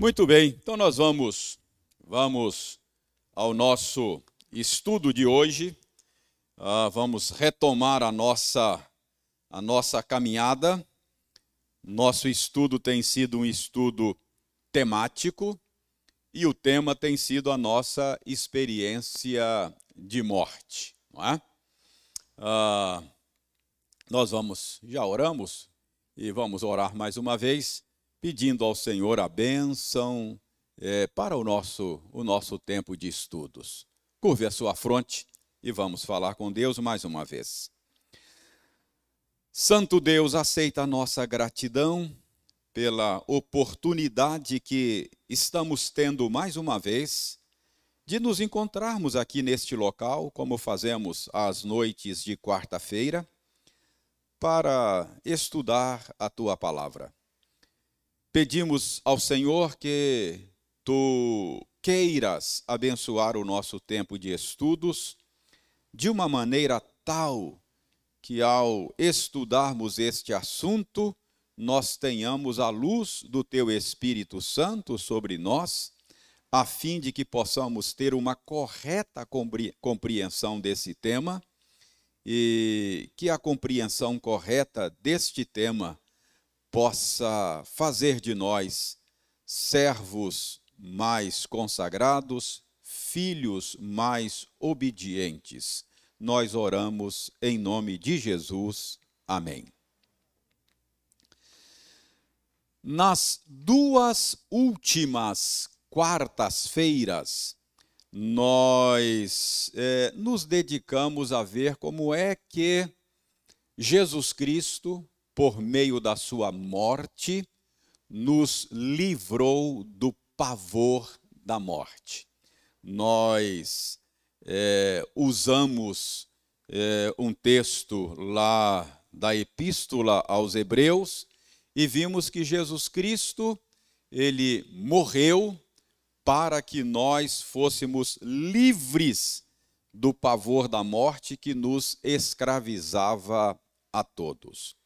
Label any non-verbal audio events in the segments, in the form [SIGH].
Muito bem, então nós vamos vamos ao nosso estudo de hoje. Uh, vamos retomar a nossa a nossa caminhada. Nosso estudo tem sido um estudo temático e o tema tem sido a nossa experiência de morte, não é? Uh, nós vamos, já oramos e vamos orar mais uma vez, pedindo ao Senhor a bênção é, para o nosso, o nosso tempo de estudos. Curve a sua fronte e vamos falar com Deus mais uma vez. Santo Deus, aceita a nossa gratidão pela oportunidade que estamos tendo mais uma vez de nos encontrarmos aqui neste local, como fazemos às noites de quarta-feira, para estudar a tua palavra. Pedimos ao Senhor que tu queiras abençoar o nosso tempo de estudos de uma maneira tal que, ao estudarmos este assunto, nós tenhamos a luz do teu Espírito Santo sobre nós, a fim de que possamos ter uma correta compreensão desse tema e que a compreensão correta deste tema possa fazer de nós servos mais consagrados, filhos mais obedientes. Nós oramos em nome de Jesus. Amém. Nas duas últimas quartas-feiras, nós é, nos dedicamos a ver como é que Jesus Cristo, por meio da sua morte, nos livrou do pavor da morte. Nós é, usamos é, um texto lá da Epístola aos Hebreus e vimos que Jesus Cristo, ele morreu para que nós fôssemos livres do pavor da morte que nos escravizava a todos.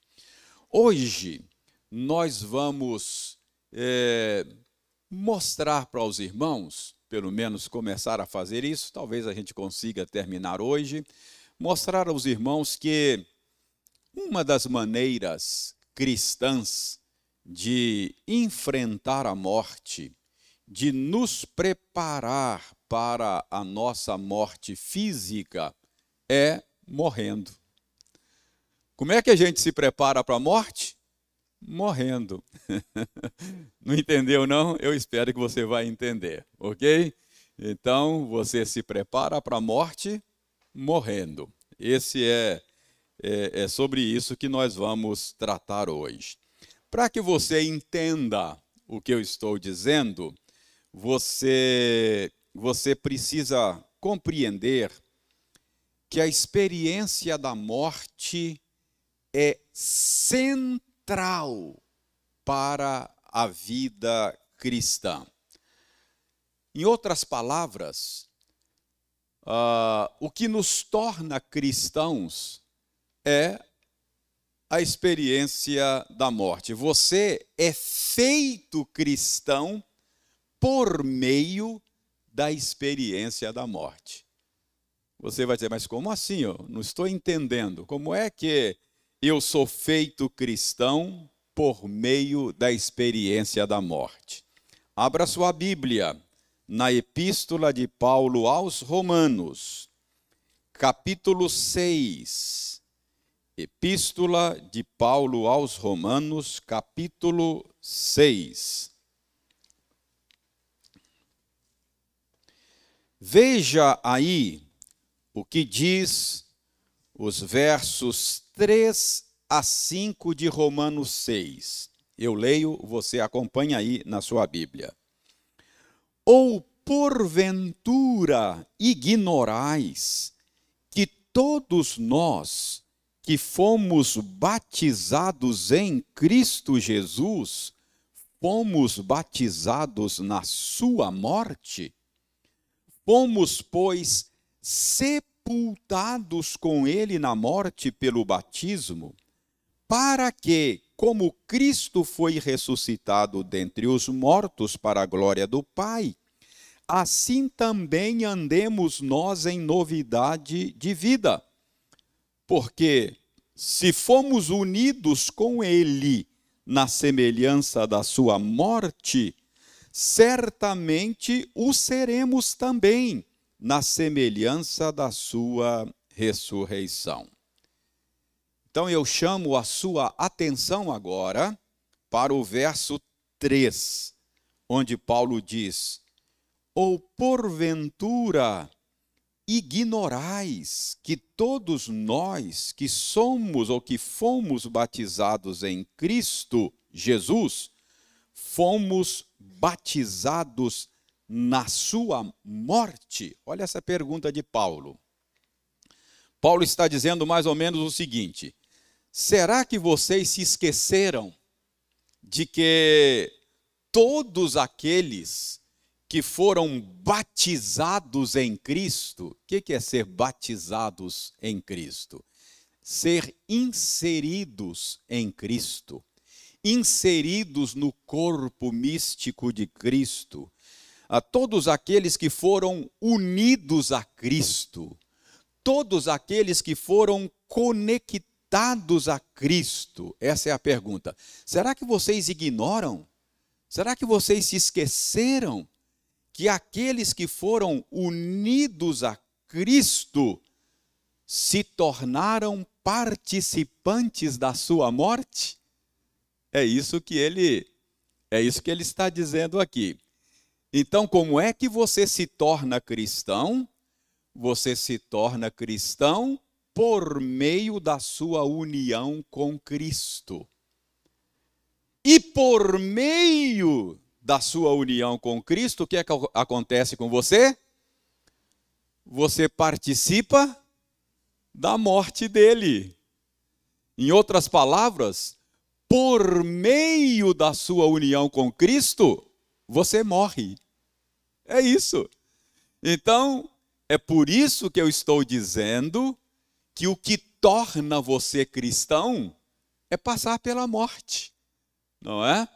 Hoje, nós vamos é, mostrar para os irmãos, pelo menos começar a fazer isso, talvez a gente consiga terminar hoje, mostrar aos irmãos que uma das maneiras cristãs de enfrentar a morte de nos preparar para a nossa morte física é morrendo. Como é que a gente se prepara para a morte? Morrendo. [LAUGHS] não entendeu, não? Eu espero que você vai entender, ok? Então, você se prepara para a morte morrendo. Esse é, é, é sobre isso que nós vamos tratar hoje. Para que você entenda o que eu estou dizendo, você, você precisa compreender que a experiência da morte é central para a vida cristã. Em outras palavras, uh, o que nos torna cristãos é a experiência da morte. Você é feito cristão por meio da experiência da morte. Você vai dizer, mas como assim? Eu não estou entendendo. Como é que eu sou feito cristão por meio da experiência da morte? Abra sua Bíblia na Epístola de Paulo aos Romanos, capítulo 6. Epístola de Paulo aos Romanos, capítulo 6. Veja aí o que diz os versos 3 a 5 de Romanos 6. Eu leio, você acompanha aí na sua Bíblia. Ou porventura ignorais que todos nós que fomos batizados em Cristo Jesus, fomos batizados na sua morte? Fomos, pois, sepultados com ele na morte pelo batismo, para que, como Cristo foi ressuscitado dentre os mortos para a glória do Pai, assim também andemos nós em novidade de vida. Porque se fomos unidos com Ele na semelhança da Sua morte, certamente o seremos também na semelhança da Sua ressurreição. Então eu chamo a sua atenção agora para o verso 3, onde Paulo diz: Ou porventura ignorais que todos nós que somos ou que fomos batizados em Cristo Jesus, fomos batizados na sua morte? Olha essa pergunta de Paulo. Paulo está dizendo mais ou menos o seguinte: Será que vocês se esqueceram de que todos aqueles que foram batizados em Cristo, o que é ser batizados em Cristo? Ser inseridos em Cristo, inseridos no corpo místico de Cristo, a todos aqueles que foram unidos a Cristo, todos aqueles que foram conectados a Cristo? Essa é a pergunta. Será que vocês ignoram? Será que vocês se esqueceram que aqueles que foram unidos a Cristo se tornaram participantes da sua morte? É isso que ele é isso que ele está dizendo aqui. Então, como é que você se torna cristão? Você se torna cristão por meio da sua união com Cristo. E por meio da sua união com Cristo, o que, é que acontece com você? Você participa da morte dele. Em outras palavras, por meio da sua união com Cristo, você morre. É isso. Então, é por isso que eu estou dizendo que o que torna você cristão é passar pela morte, não é?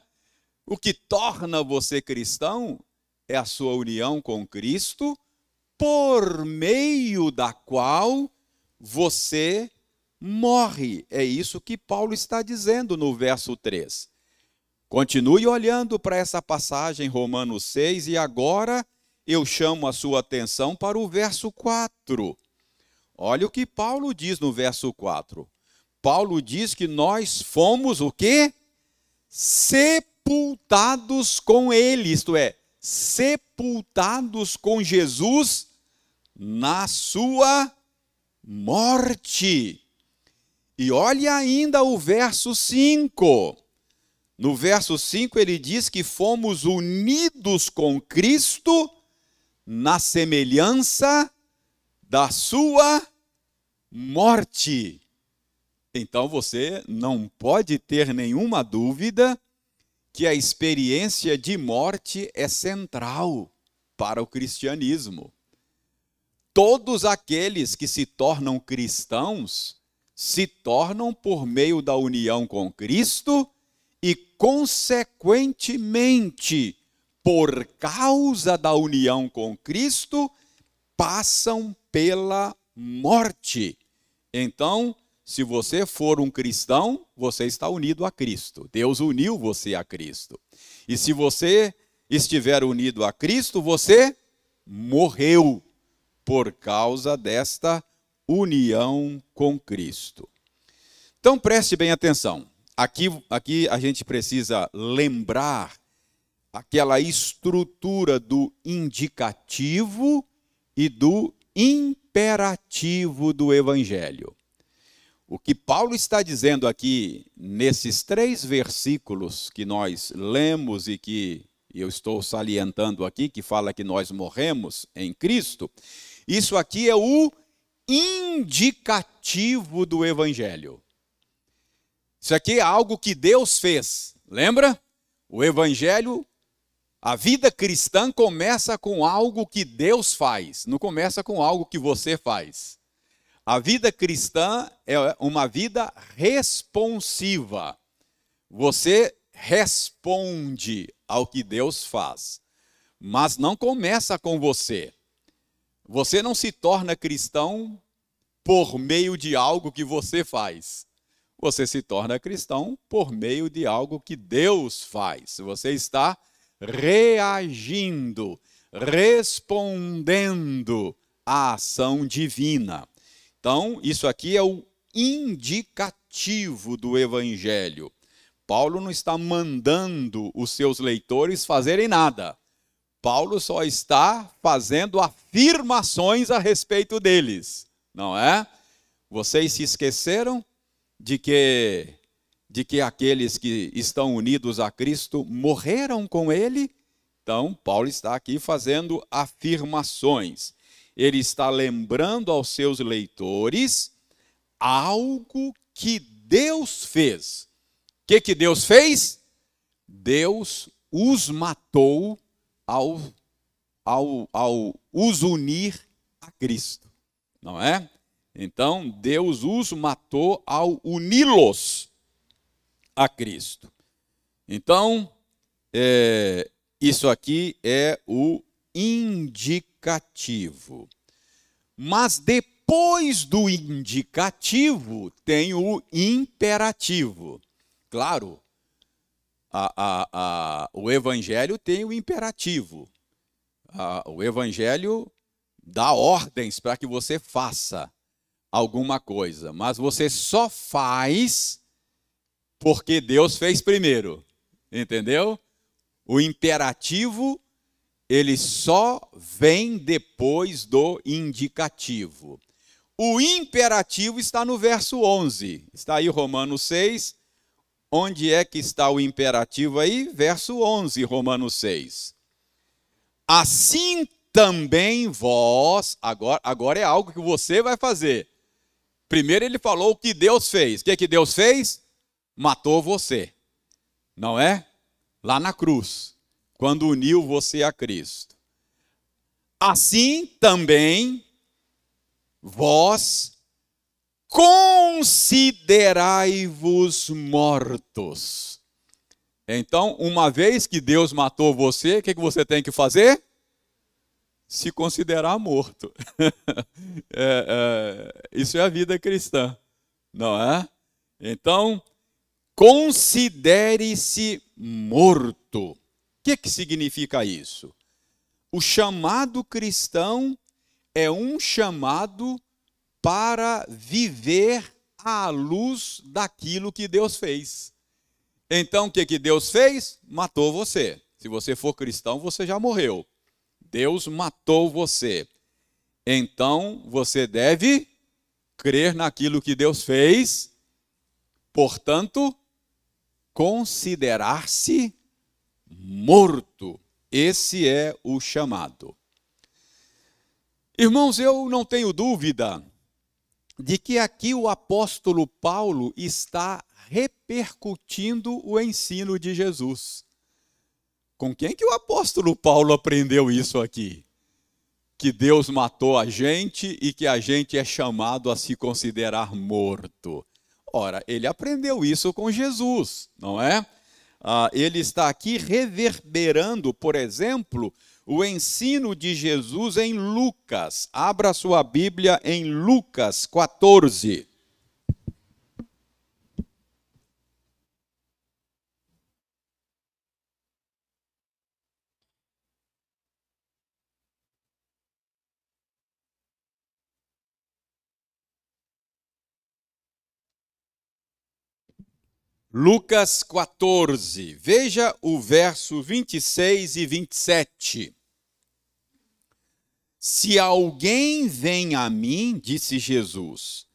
O que torna você cristão é a sua união com Cristo, por meio da qual você morre. É isso que Paulo está dizendo no verso 3. Continue olhando para essa passagem, Romanos 6, e agora eu chamo a sua atenção para o verso 4. Olha o que Paulo diz no verso 4. Paulo diz que nós fomos o quê? Sepultados com ele, isto é, sepultados com Jesus na sua morte. E olha ainda o verso 5. No verso 5 ele diz que fomos unidos com Cristo na semelhança da sua morte. Então você não pode ter nenhuma dúvida que a experiência de morte é central para o cristianismo. Todos aqueles que se tornam cristãos se tornam por meio da união com Cristo consequentemente, por causa da união com Cristo, passam pela morte. Então, se você for um cristão, você está unido a Cristo. Deus uniu você a Cristo. E se você estiver unido a Cristo, você morreu por causa desta união com Cristo. Então preste bem atenção. Aqui, aqui a gente precisa lembrar aquela estrutura do indicativo e do imperativo do Evangelho. O que Paulo está dizendo aqui, nesses três versículos que nós lemos e que eu estou salientando aqui, que fala que nós morremos em Cristo, isso aqui é o indicativo do Evangelho. Isso aqui é algo que Deus fez, lembra? O Evangelho a vida cristã começa com algo que Deus faz, não começa com algo que você faz. A vida cristã é uma vida responsiva. você responde ao que Deus faz, mas não começa com você. Você não se torna cristão por meio de algo que você faz. Você se torna cristão por meio de algo que Deus faz. Você está reagindo, respondendo à ação divina. Então, isso aqui é o indicativo do evangelho. Paulo não está mandando os seus leitores fazerem nada. Paulo só está fazendo afirmações a respeito deles, não é? Vocês se esqueceram de que de que aqueles que estão unidos a Cristo morreram com ele? Então, Paulo está aqui fazendo afirmações. Ele está lembrando aos seus leitores algo que Deus fez que, que Deus fez? Deus os matou ao, ao, ao os unir a Cristo, não é? Então, Deus os matou ao uni-los a Cristo. Então, é, isso aqui é o indicativo. Mas depois do indicativo tem o imperativo. Claro, a, a, a, o Evangelho tem o imperativo. o Evangelho dá ordens para que você faça alguma coisa, mas você só faz porque Deus fez primeiro. Entendeu? O imperativo ele só vem depois do indicativo. O imperativo está no verso 11. Está aí Romanos 6, Onde é que está o imperativo aí? Verso 11, Romanos 6. Assim também vós, agora, agora é algo que você vai fazer. Primeiro ele falou o que Deus fez. O que, que Deus fez? Matou você. Não é? Lá na cruz, quando uniu você a Cristo. Assim também vós considerai-vos mortos. Então, uma vez que Deus matou você, o que, que você tem que fazer? Se considerar morto. [LAUGHS] é, é, isso é a vida cristã, não é? Então, considere-se morto. O que, que significa isso? O chamado cristão é um chamado para viver à luz daquilo que Deus fez. Então, o que, que Deus fez? Matou você. Se você for cristão, você já morreu. Deus matou você. Então, você deve crer naquilo que Deus fez, portanto, considerar-se morto. Esse é o chamado. Irmãos, eu não tenho dúvida de que aqui o apóstolo Paulo está repercutindo o ensino de Jesus. Com quem que o apóstolo Paulo aprendeu isso aqui? Que Deus matou a gente e que a gente é chamado a se considerar morto. Ora, ele aprendeu isso com Jesus, não é? Ah, ele está aqui reverberando, por exemplo, o ensino de Jesus em Lucas. Abra sua Bíblia em Lucas 14. Lucas 14, veja o verso 26 e 27. Se alguém vem a mim, disse Jesus,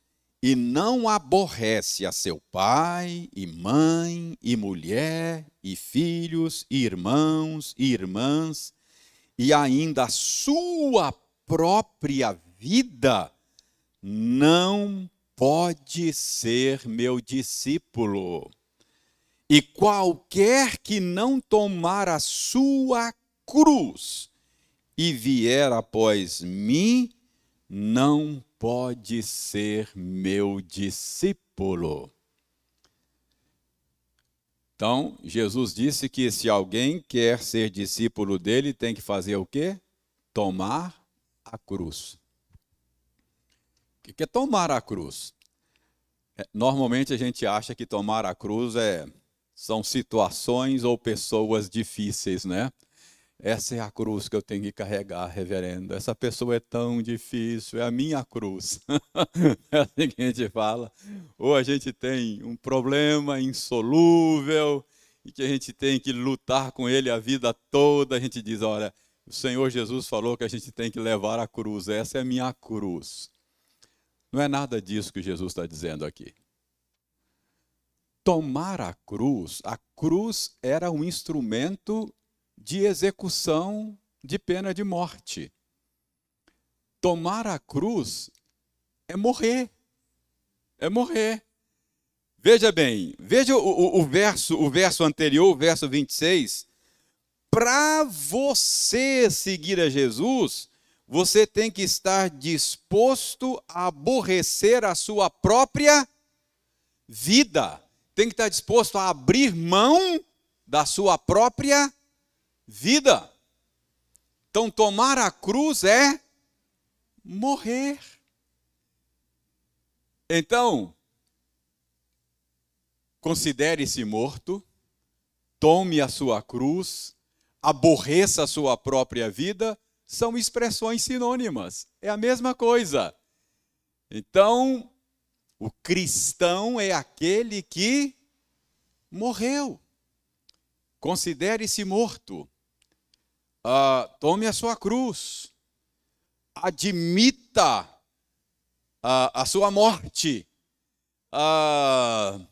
e não aborrece a seu pai, e mãe, e mulher, e filhos, e irmãos, e irmãs, e ainda a sua própria vida, não pode ser meu discípulo. E qualquer que não tomar a sua cruz e vier após mim, não pode ser meu discípulo. Então, Jesus disse que se alguém quer ser discípulo dele, tem que fazer o quê? Tomar a cruz. O que é tomar a cruz? É, normalmente a gente acha que tomar a cruz é, são situações ou pessoas difíceis, né? Essa é a cruz que eu tenho que carregar, reverendo. Essa pessoa é tão difícil, é a minha cruz. [LAUGHS] é assim que a gente fala. Ou a gente tem um problema insolúvel e que a gente tem que lutar com ele a vida toda. A gente diz: olha, o Senhor Jesus falou que a gente tem que levar a cruz. Essa é a minha cruz. Não é nada disso que Jesus está dizendo aqui. Tomar a cruz, a cruz era um instrumento de execução de pena de morte. Tomar a cruz é morrer. É morrer. Veja bem, veja o, o, o verso, o verso anterior, o verso 26. Para você seguir a Jesus, você tem que estar disposto a aborrecer a sua própria vida. Tem que estar disposto a abrir mão da sua própria vida. Então, tomar a cruz é morrer. Então, considere-se morto, tome a sua cruz, aborreça a sua própria vida, são expressões sinônimas. É a mesma coisa. Então, o cristão é aquele que morreu. Considere-se morto uh, tome a sua cruz, admita uh, a sua morte, uh,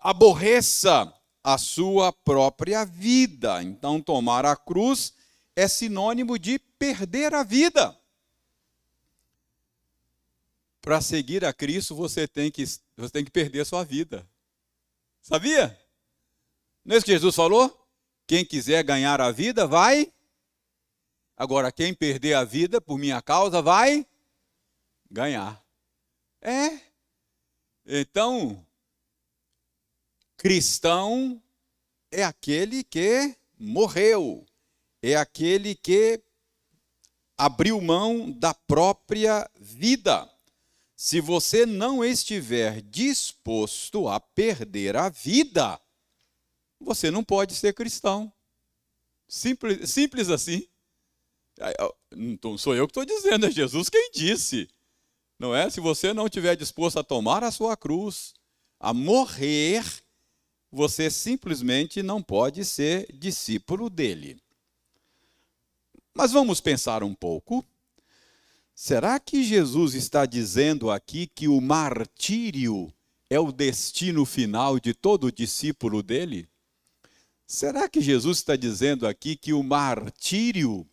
aborreça a sua própria vida. Então, tomar a cruz é sinônimo de perder a vida. Para seguir a Cristo, você tem que, você tem que perder a sua vida. Sabia? Não é isso que Jesus falou? Quem quiser ganhar a vida, vai. Agora, quem perder a vida por minha causa, vai ganhar. É. Então, cristão é aquele que morreu, é aquele que abriu mão da própria vida. Se você não estiver disposto a perder a vida, você não pode ser cristão. Simples, simples assim. Não sou eu que estou dizendo, é Jesus quem disse. Não é? Se você não estiver disposto a tomar a sua cruz, a morrer, você simplesmente não pode ser discípulo dele. Mas vamos pensar um pouco. Será que Jesus está dizendo aqui que o martírio é o destino final de todo discípulo dele? Será que Jesus está dizendo aqui que o martírio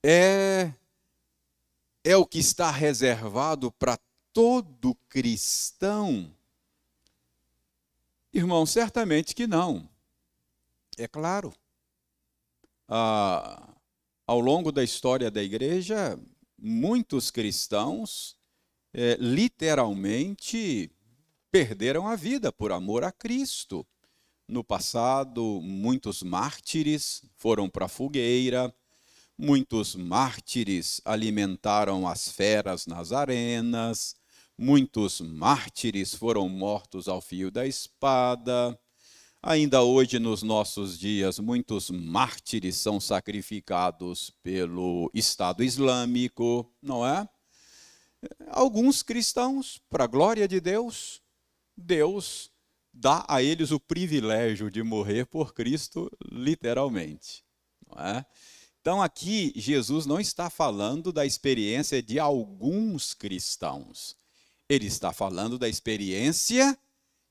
é, é o que está reservado para todo cristão? Irmão, certamente que não. É claro. Ah, ao longo da história da igreja, muitos cristãos é, literalmente perderam a vida por amor a Cristo. No passado, muitos mártires foram para a fogueira, muitos mártires alimentaram as feras nas arenas, muitos mártires foram mortos ao fio da espada. Ainda hoje, nos nossos dias, muitos mártires são sacrificados pelo Estado Islâmico, não é? Alguns cristãos, para a glória de Deus, Deus dá a eles o privilégio de morrer por Cristo, literalmente. É? Então, aqui, Jesus não está falando da experiência de alguns cristãos, ele está falando da experiência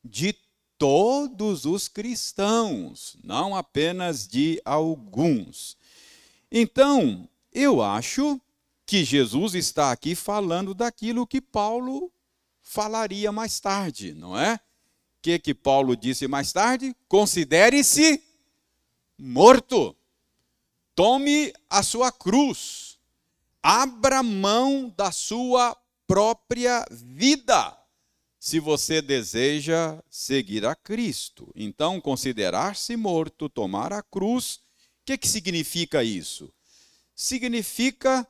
de todos os cristãos, não apenas de alguns. Então, eu acho que Jesus está aqui falando daquilo que Paulo falaria mais tarde, não é? que que Paulo disse mais tarde? Considere-se morto. Tome a sua cruz. Abra mão da sua própria vida. Se você deseja seguir a Cristo. Então, considerar-se morto, tomar a cruz, o que, que significa isso? Significa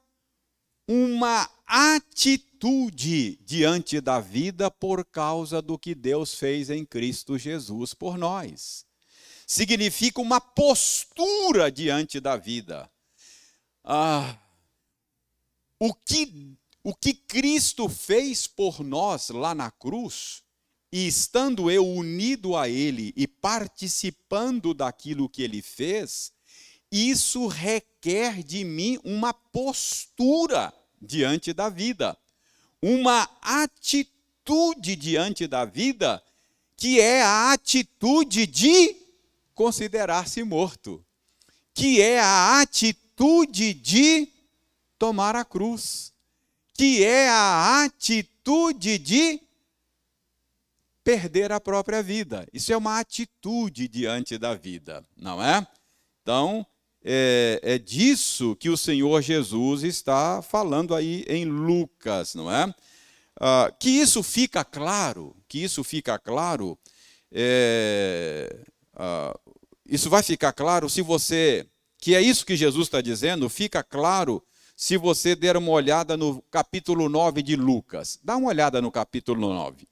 uma atitude diante da vida por causa do que Deus fez em Cristo Jesus por nós. Significa uma postura diante da vida. Ah, o que o que Cristo fez por nós lá na cruz, e estando eu unido a Ele e participando daquilo que Ele fez, isso requer de mim uma postura diante da vida, uma atitude diante da vida, que é a atitude de considerar-se morto, que é a atitude de tomar a cruz que é a atitude de perder a própria vida. Isso é uma atitude diante da vida, não é? Então, é, é disso que o Senhor Jesus está falando aí em Lucas, não é? Ah, que isso fica claro, que isso fica claro, é, ah, isso vai ficar claro se você, que é isso que Jesus está dizendo, fica claro se você der uma olhada no capítulo 9 de Lucas. Dá uma olhada no capítulo 9.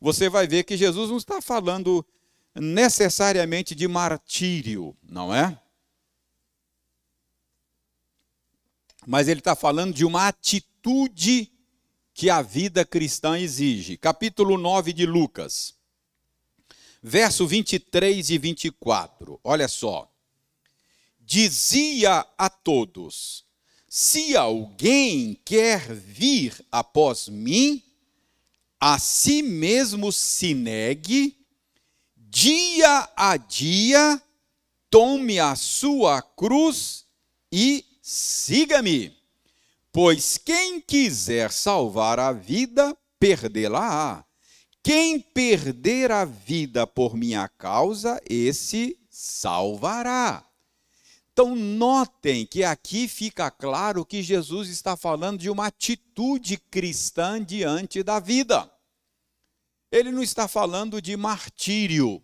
Você vai ver que Jesus não está falando necessariamente de martírio, não é? Mas ele está falando de uma atitude que a vida cristã exige. Capítulo 9 de Lucas, verso 23 e 24. Olha só. Dizia a todos: se alguém quer vir após mim, a si mesmo se negue, dia a dia, tome a sua cruz e siga-me. Pois quem quiser salvar a vida, perdê-la-á. Quem perder a vida por minha causa, esse salvará. Então, notem que aqui fica claro que Jesus está falando de uma atitude cristã diante da vida. Ele não está falando de martírio,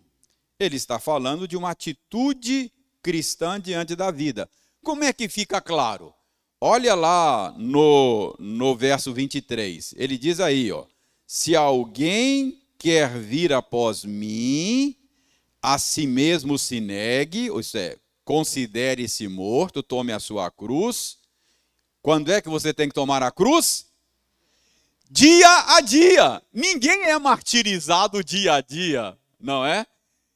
ele está falando de uma atitude cristã diante da vida. Como é que fica claro? Olha lá no, no verso 23, ele diz aí, ó, se alguém quer vir após mim, a si mesmo se negue, ou seja, considere-se morto, tome a sua cruz. Quando é que você tem que tomar a cruz? Dia a dia. Ninguém é martirizado dia a dia, não é?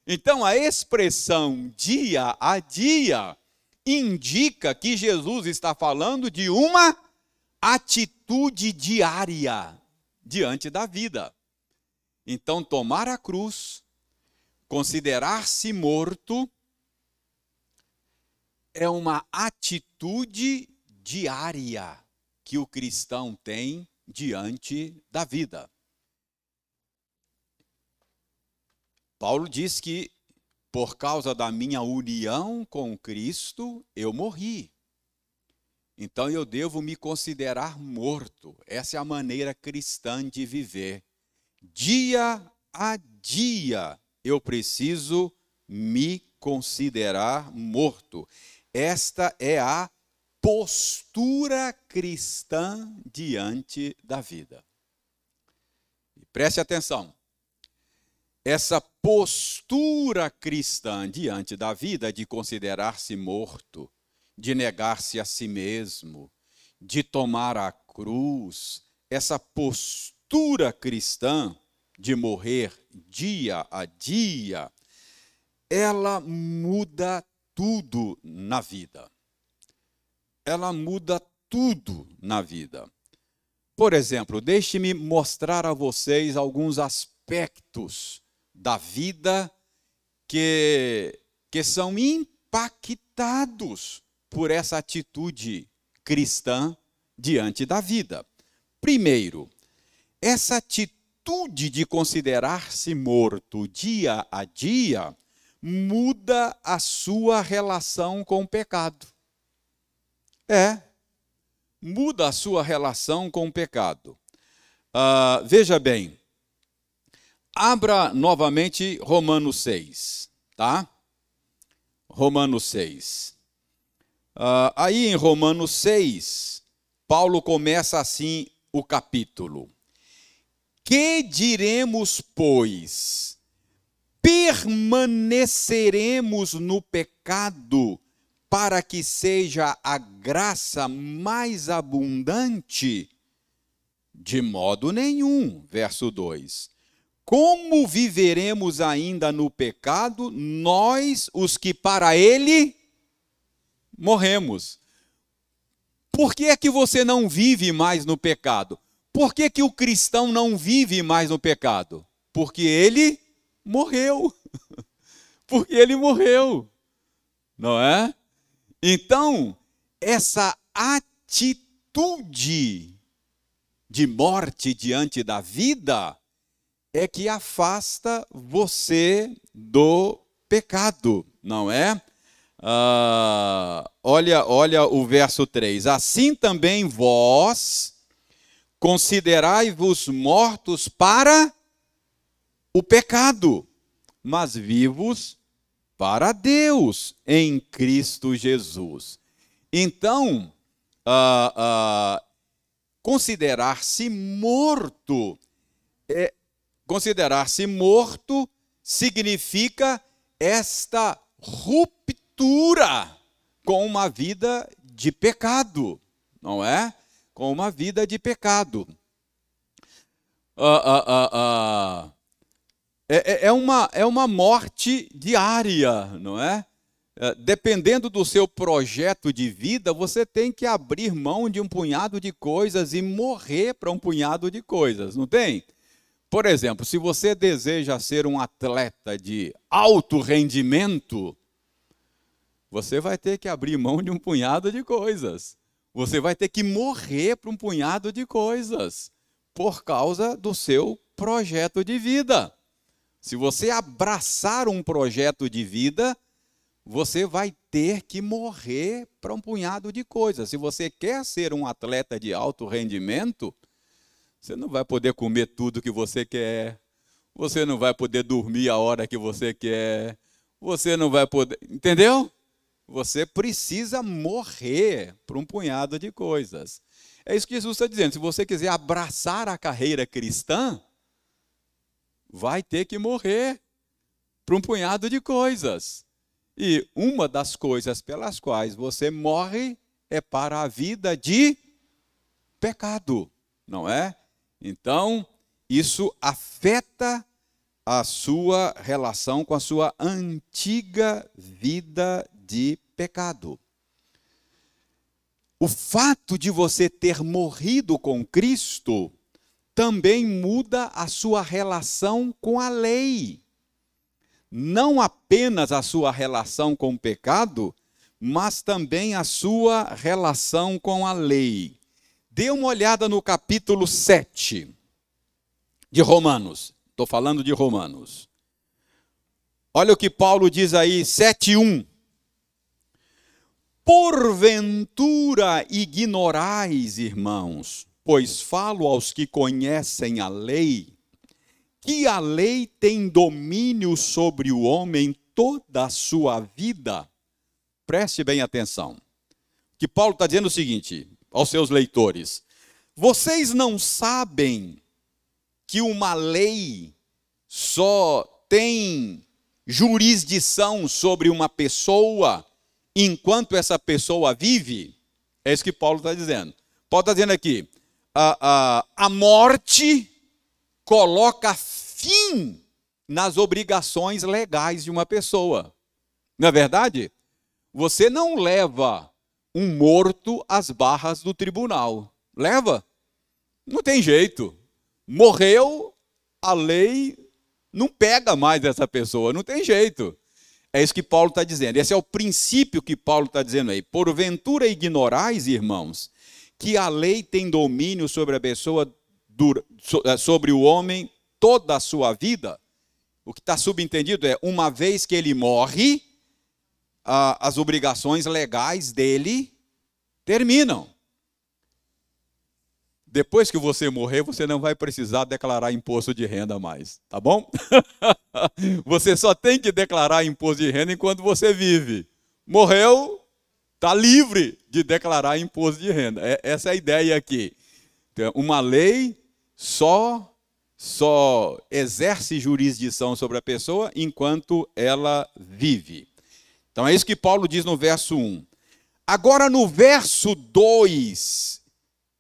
Então a expressão dia a dia indica que Jesus está falando de uma atitude diária diante da vida. Então, tomar a cruz, considerar-se morto, é uma atitude diária que o cristão tem diante da vida. Paulo diz que por causa da minha união com Cristo, eu morri. Então eu devo me considerar morto. Essa é a maneira cristã de viver. Dia a dia eu preciso me considerar morto. Esta é a postura cristã diante da vida. preste atenção. Essa postura cristã diante da vida de considerar-se morto, de negar-se a si mesmo, de tomar a cruz, essa postura cristã de morrer dia a dia, ela muda tudo na vida. Ela muda tudo na vida. Por exemplo, deixe-me mostrar a vocês alguns aspectos da vida que, que são impactados por essa atitude cristã diante da vida. Primeiro, essa atitude de considerar-se morto dia a dia muda a sua relação com o pecado. É, muda a sua relação com o pecado. Uh, veja bem, Abra novamente Romanos 6, tá? Romanos 6. Uh, aí em Romanos 6, Paulo começa assim o capítulo. Que diremos, pois? Permaneceremos no pecado para que seja a graça mais abundante? De modo nenhum. Verso 2. Como viveremos ainda no pecado, nós, os que para ele morremos? Por que é que você não vive mais no pecado? Por que, que o cristão não vive mais no pecado? Porque ele morreu. [LAUGHS] Porque ele morreu. Não é? Então, essa atitude de morte diante da vida é que afasta você do pecado, não é? Ah, olha, olha o verso 3. Assim também vós considerai-vos mortos para o pecado, mas vivos para Deus em Cristo Jesus. Então, ah, ah, considerar-se morto é, Considerar-se morto significa esta ruptura com uma vida de pecado, não é? Com uma vida de pecado. Ah. É, é, uma, é uma morte diária, não é? é? Dependendo do seu projeto de vida, você tem que abrir mão de um punhado de coisas e morrer para um punhado de coisas, não tem? Por exemplo, se você deseja ser um atleta de alto rendimento, você vai ter que abrir mão de um punhado de coisas. Você vai ter que morrer para um punhado de coisas por causa do seu projeto de vida. Se você abraçar um projeto de vida, você vai ter que morrer para um punhado de coisas. Se você quer ser um atleta de alto rendimento, você não vai poder comer tudo que você quer. Você não vai poder dormir a hora que você quer. Você não vai poder. Entendeu? Você precisa morrer para um punhado de coisas. É isso que Jesus está dizendo. Se você quiser abraçar a carreira cristã, vai ter que morrer para um punhado de coisas. E uma das coisas pelas quais você morre é para a vida de pecado, não é? Então, isso afeta a sua relação com a sua antiga vida de pecado. O fato de você ter morrido com Cristo também muda a sua relação com a lei. Não apenas a sua relação com o pecado, mas também a sua relação com a lei. Dê uma olhada no capítulo 7 de Romanos. Estou falando de Romanos. Olha o que Paulo diz aí, 7:1. Porventura ignorais, irmãos, pois falo aos que conhecem a lei, que a lei tem domínio sobre o homem toda a sua vida. Preste bem atenção. Que Paulo está dizendo é o seguinte: aos seus leitores: Vocês não sabem que uma lei só tem jurisdição sobre uma pessoa enquanto essa pessoa vive? É isso que Paulo está dizendo. Paulo está dizendo aqui: a, a, a morte coloca fim nas obrigações legais de uma pessoa. Não é verdade? Você não leva um morto às barras do tribunal. Leva? Não tem jeito. Morreu, a lei não pega mais essa pessoa, não tem jeito. É isso que Paulo está dizendo. Esse é o princípio que Paulo está dizendo aí. Porventura ignorais, irmãos, que a lei tem domínio sobre a pessoa, eh, sobre o homem, toda a sua vida. O que está subentendido é: uma vez que ele morre, as obrigações legais dele terminam. depois que você morrer, você não vai precisar declarar imposto de renda mais, tá bom? [LAUGHS] você só tem que declarar imposto de renda enquanto você vive. Morreu, está livre de declarar imposto de renda. É, essa é a ideia aqui. Então, uma lei só só exerce jurisdição sobre a pessoa enquanto ela vive. Então é isso que Paulo diz no verso 1. Agora no verso 2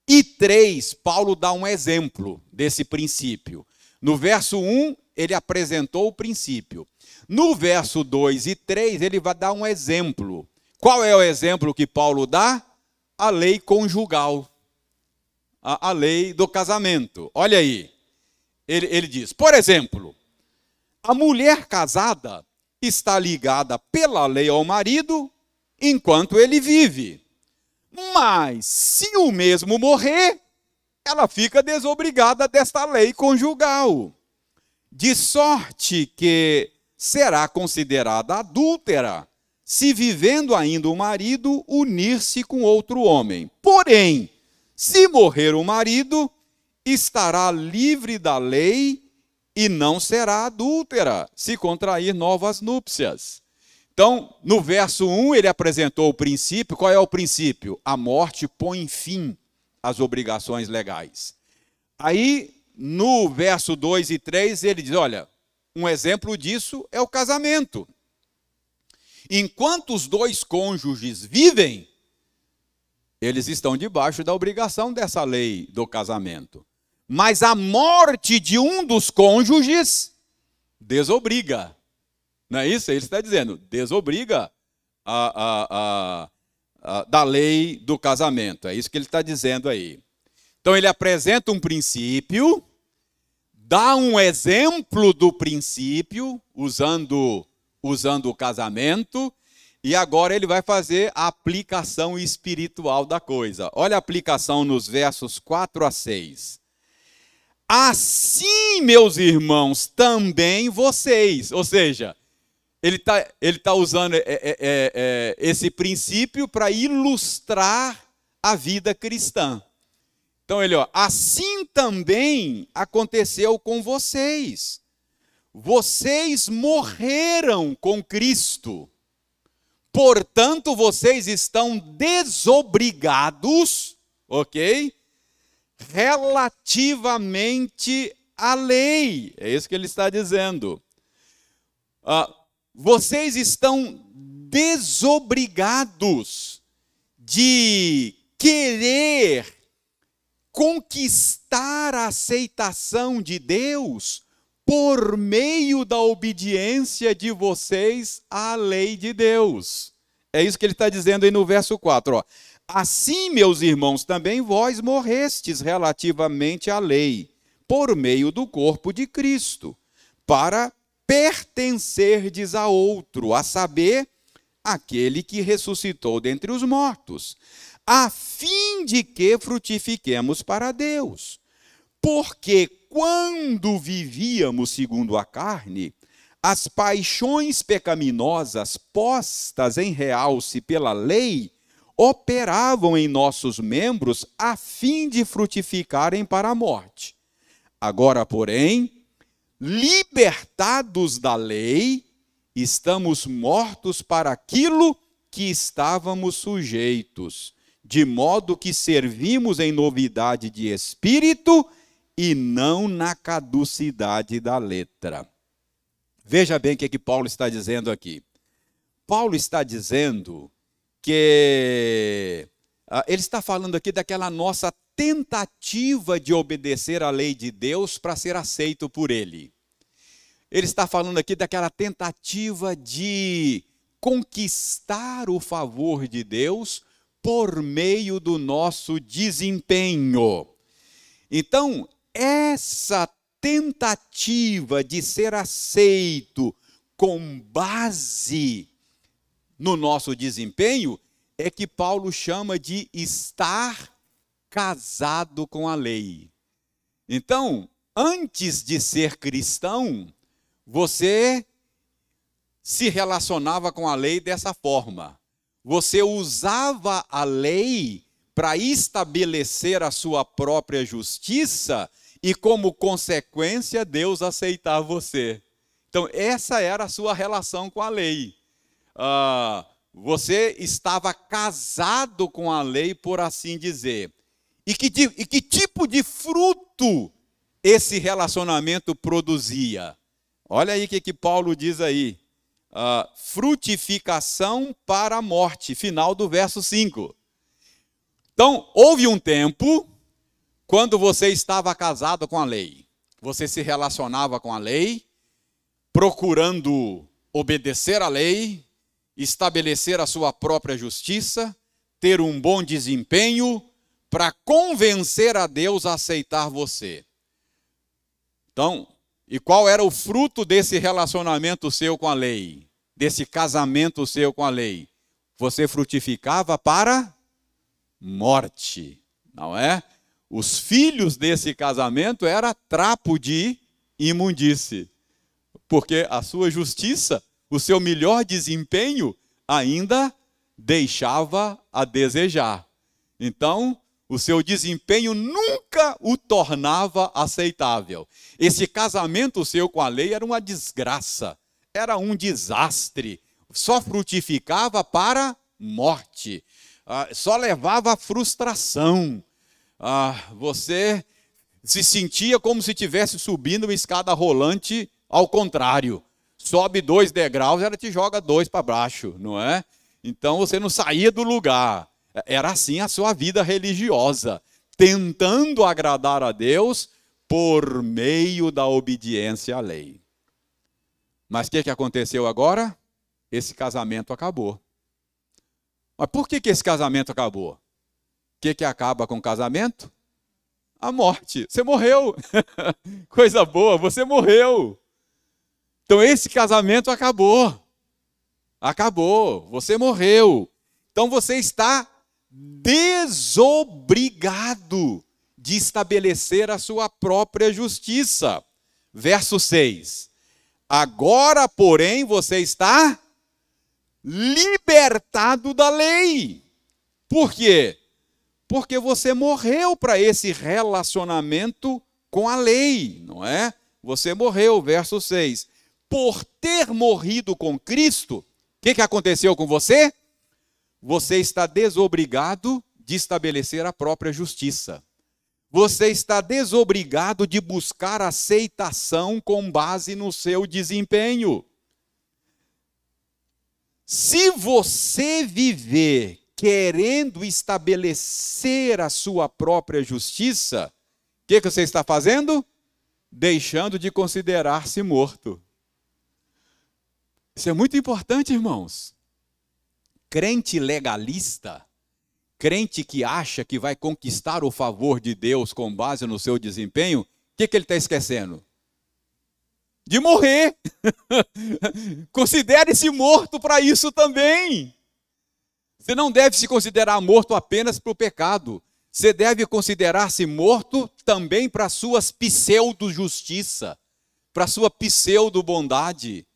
e 3, Paulo dá um exemplo desse princípio. No verso 1, ele apresentou o princípio. No verso 2 e 3, ele vai dar um exemplo. Qual é o exemplo que Paulo dá? A lei conjugal. A, a lei do casamento. Olha aí ele, ele diz: por exemplo, a mulher casada está ligada pela lei ao marido enquanto ele vive. Mas se o mesmo morrer, ela fica desobrigada desta lei conjugal. De sorte que será considerada adúltera se vivendo ainda o marido unir-se com outro homem. Porém, se morrer o marido, estará livre da lei e não será adúltera se contrair novas núpcias. Então, no verso 1, ele apresentou o princípio. Qual é o princípio? A morte põe fim às obrigações legais. Aí, no verso 2 e 3, ele diz: olha, um exemplo disso é o casamento. Enquanto os dois cônjuges vivem, eles estão debaixo da obrigação dessa lei do casamento. Mas a morte de um dos cônjuges desobriga. Não é isso? Ele está dizendo, desobriga a, a, a, da lei do casamento. É isso que ele está dizendo aí. Então ele apresenta um princípio, dá um exemplo do princípio, usando, usando o casamento, e agora ele vai fazer a aplicação espiritual da coisa. Olha a aplicação nos versos 4 a 6. Assim, meus irmãos, também vocês. Ou seja, ele está ele tá usando é, é, é, é esse princípio para ilustrar a vida cristã. Então ele, ó, assim também aconteceu com vocês. Vocês morreram com Cristo. Portanto, vocês estão desobrigados, ok? relativamente à lei. É isso que ele está dizendo. Ah, vocês estão desobrigados de querer conquistar a aceitação de Deus por meio da obediência de vocês à lei de Deus. É isso que ele está dizendo aí no verso 4. Ó. Assim, meus irmãos, também vós morrestes relativamente à lei, por meio do corpo de Cristo, para pertencerdes a outro, a saber, aquele que ressuscitou dentre os mortos, a fim de que frutifiquemos para Deus. Porque quando vivíamos segundo a carne, as paixões pecaminosas postas em realce pela lei operavam em nossos membros a fim de frutificarem para a morte. Agora, porém, libertados da lei, estamos mortos para aquilo que estávamos sujeitos, de modo que servimos em novidade de espírito e não na caducidade da letra. Veja bem o que, é que Paulo está dizendo aqui. Paulo está dizendo que ah, ele está falando aqui daquela nossa tentativa de obedecer à lei de Deus para ser aceito por Ele. Ele está falando aqui daquela tentativa de conquistar o favor de Deus por meio do nosso desempenho. Então, essa tentativa de ser aceito com base no nosso desempenho é que Paulo chama de estar casado com a lei. Então, antes de ser cristão, você se relacionava com a lei dessa forma. Você usava a lei para estabelecer a sua própria justiça e, como consequência, Deus aceitar você. Então, essa era a sua relação com a lei. Ah, você estava casado com a lei, por assim dizer. E que, e que tipo de fruto esse relacionamento produzia? Olha aí o que, que Paulo diz aí. Uh, frutificação para a morte, final do verso 5. Então, houve um tempo quando você estava casado com a lei. Você se relacionava com a lei, procurando obedecer à lei, estabelecer a sua própria justiça, ter um bom desempenho para convencer a Deus a aceitar você. Então, e qual era o fruto desse relacionamento seu com a lei? Desse casamento seu com a lei? Você frutificava para morte, não é? Os filhos desse casamento era trapo de imundície, porque a sua justiça, o seu melhor desempenho ainda deixava a desejar. Então, o seu desempenho nunca o tornava aceitável. Esse casamento seu com a lei era uma desgraça, era um desastre, só frutificava para morte, ah, só levava a frustração. Ah, você se sentia como se estivesse subindo uma escada rolante ao contrário. Sobe dois degraus, ela te joga dois para baixo, não é? Então você não saía do lugar. Era assim a sua vida religiosa, tentando agradar a Deus por meio da obediência à lei. Mas o que, que aconteceu agora? Esse casamento acabou. Mas por que, que esse casamento acabou? Que, que acaba com o casamento? A morte. Você morreu. [LAUGHS] Coisa boa, você morreu. Então esse casamento acabou. Acabou. Você morreu. Então você está desobrigado de estabelecer a sua própria justiça. Verso 6. Agora, porém, você está libertado da lei. Por quê? Porque você morreu para esse relacionamento com a lei, não é? Você morreu, verso 6. Por ter morrido com Cristo, o que, que aconteceu com você? você está desobrigado de estabelecer a própria justiça. Você está desobrigado de buscar aceitação com base no seu desempenho. Se você viver querendo estabelecer a sua própria justiça, o que, que você está fazendo? Deixando de considerar-se morto. Isso é muito importante, irmãos crente legalista, crente que acha que vai conquistar o favor de Deus com base no seu desempenho, o que, que ele está esquecendo? De morrer. [LAUGHS] Considere-se morto para isso também. Você não deve se considerar morto apenas para o pecado. Você deve considerar-se morto também para suas pseudo-justiça, para sua pseudo-bondade.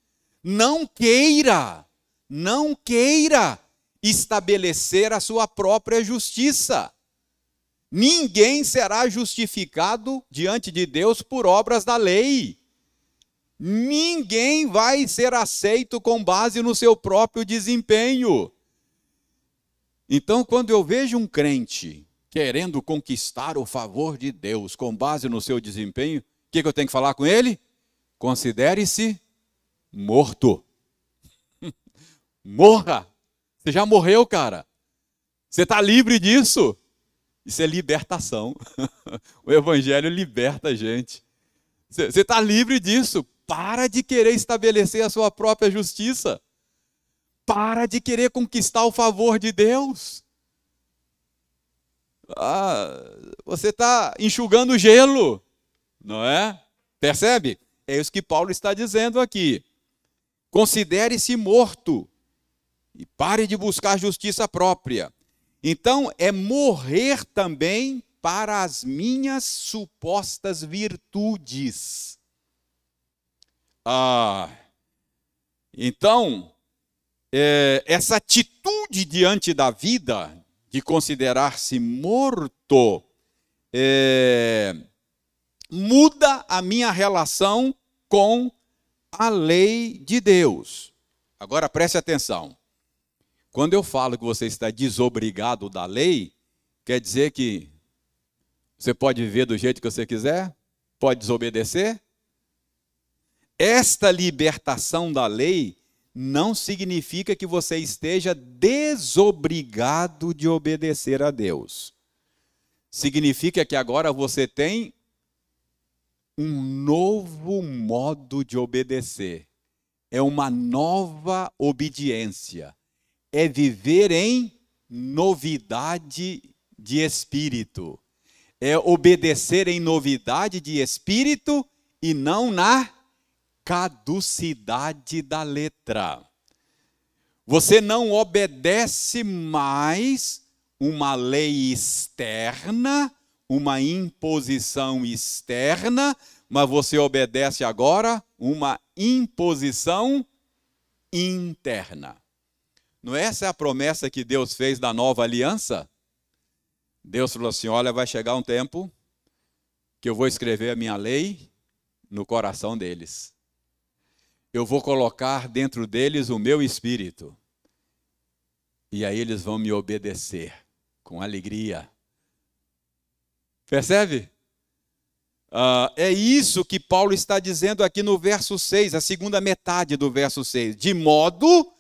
Não queira, não queira estabelecer a sua própria justiça. Ninguém será justificado diante de Deus por obras da lei. Ninguém vai ser aceito com base no seu próprio desempenho. Então, quando eu vejo um crente querendo conquistar o favor de Deus com base no seu desempenho, o que, que eu tenho que falar com ele? Considere-se morto. [LAUGHS] Morra você já morreu, cara. Você está livre disso. Isso é libertação. [LAUGHS] o Evangelho liberta a gente. Você está livre disso. Para de querer estabelecer a sua própria justiça. Para de querer conquistar o favor de Deus. Ah, você está enxugando gelo, não é? Percebe? É isso que Paulo está dizendo aqui. Considere-se morto e pare de buscar justiça própria. Então, é morrer também para as minhas supostas virtudes. Ah, então, é, essa atitude diante da vida de considerar-se morto, é, muda a minha relação com a lei de Deus. Agora preste atenção. Quando eu falo que você está desobrigado da lei, quer dizer que você pode viver do jeito que você quiser? Pode desobedecer? Esta libertação da lei não significa que você esteja desobrigado de obedecer a Deus. Significa que agora você tem um novo modo de obedecer. É uma nova obediência. É viver em novidade de espírito. É obedecer em novidade de espírito e não na caducidade da letra. Você não obedece mais uma lei externa, uma imposição externa, mas você obedece agora uma imposição interna. Não é essa a promessa que Deus fez da nova aliança? Deus falou assim: Olha, vai chegar um tempo que eu vou escrever a minha lei no coração deles eu vou colocar dentro deles o meu espírito. E aí eles vão me obedecer com alegria. Percebe? Uh, é isso que Paulo está dizendo aqui no verso 6, a segunda metade do verso 6. De modo